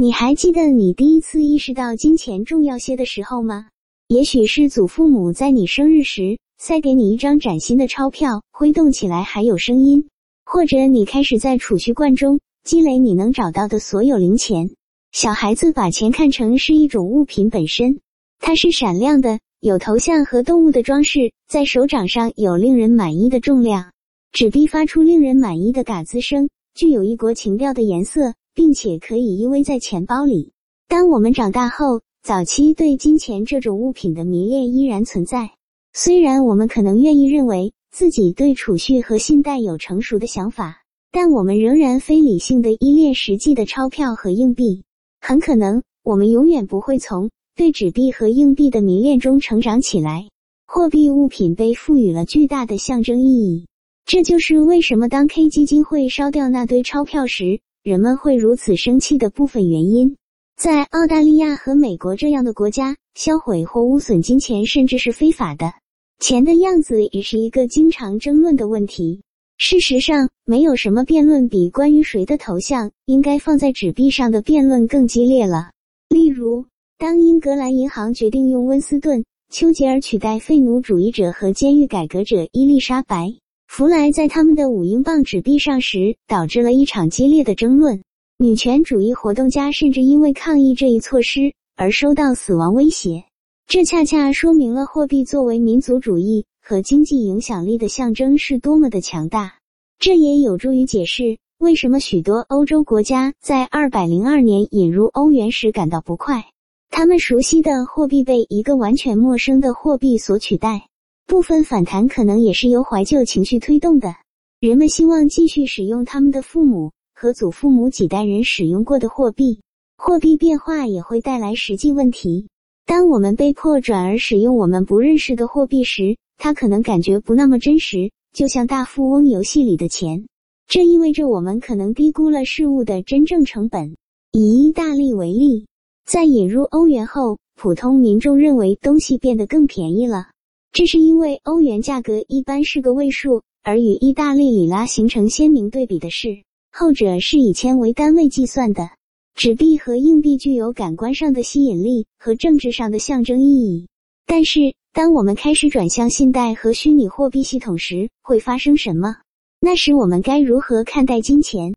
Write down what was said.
你还记得你第一次意识到金钱重要些的时候吗？也许是祖父母在你生日时塞给你一张崭新的钞票，挥动起来还有声音；或者你开始在储蓄罐中积累你能找到的所有零钱。小孩子把钱看成是一种物品本身，它是闪亮的，有头像和动物的装饰，在手掌上有令人满意的重量，纸币发出令人满意的嘎吱声，具有异国情调的颜色，并且可以依偎在钱包里。当我们长大后，早期对金钱这种物品的迷恋依然存在，虽然我们可能愿意认为自己对储蓄和信贷有成熟的想法，但我们仍然非理性的依恋实际的钞票和硬币。很可能，我们永远不会从对纸币和硬币的迷恋中成长起来。货币物品被赋予了巨大的象征意义，这就是为什么当 K 基金会烧掉那堆钞票时，人们会如此生气的部分原因。在澳大利亚和美国这样的国家，销毁或污损金钱甚至是非法的。钱的样子也是一个经常争论的问题。事实上，没有什么辩论比关于谁的头像应该放在纸币上的辩论更激烈了。例如，当英格兰银行决定用温斯顿·丘吉尔取代废奴主义者和监狱改革者伊丽莎白·弗莱在他们的五英镑纸币上时，导致了一场激烈的争论。女权主义活动家甚至因为抗议这一措施而收到死亡威胁。这恰恰说明了货币作为民族主义。和经济影响力的象征是多么的强大，这也有助于解释为什么许多欧洲国家在二百零二年引入欧元时感到不快。他们熟悉的货币被一个完全陌生的货币所取代。部分反弹可能也是由怀旧情绪推动的，人们希望继续使用他们的父母和祖父母几代人使用过的货币。货币变化也会带来实际问题。当我们被迫转而使用我们不认识的货币时，它可能感觉不那么真实，就像大富翁游戏里的钱。这意味着我们可能低估了事物的真正成本。以意大利为例，在引入欧元后，普通民众认为东西变得更便宜了。这是因为欧元价格一般是个位数，而与意大利里拉形成鲜明对比的是，后者是以千为单位计算的。纸币和硬币具有感官上的吸引力和政治上的象征意义，但是。当我们开始转向信贷和虚拟货币系统时，会发生什么？那时我们该如何看待金钱？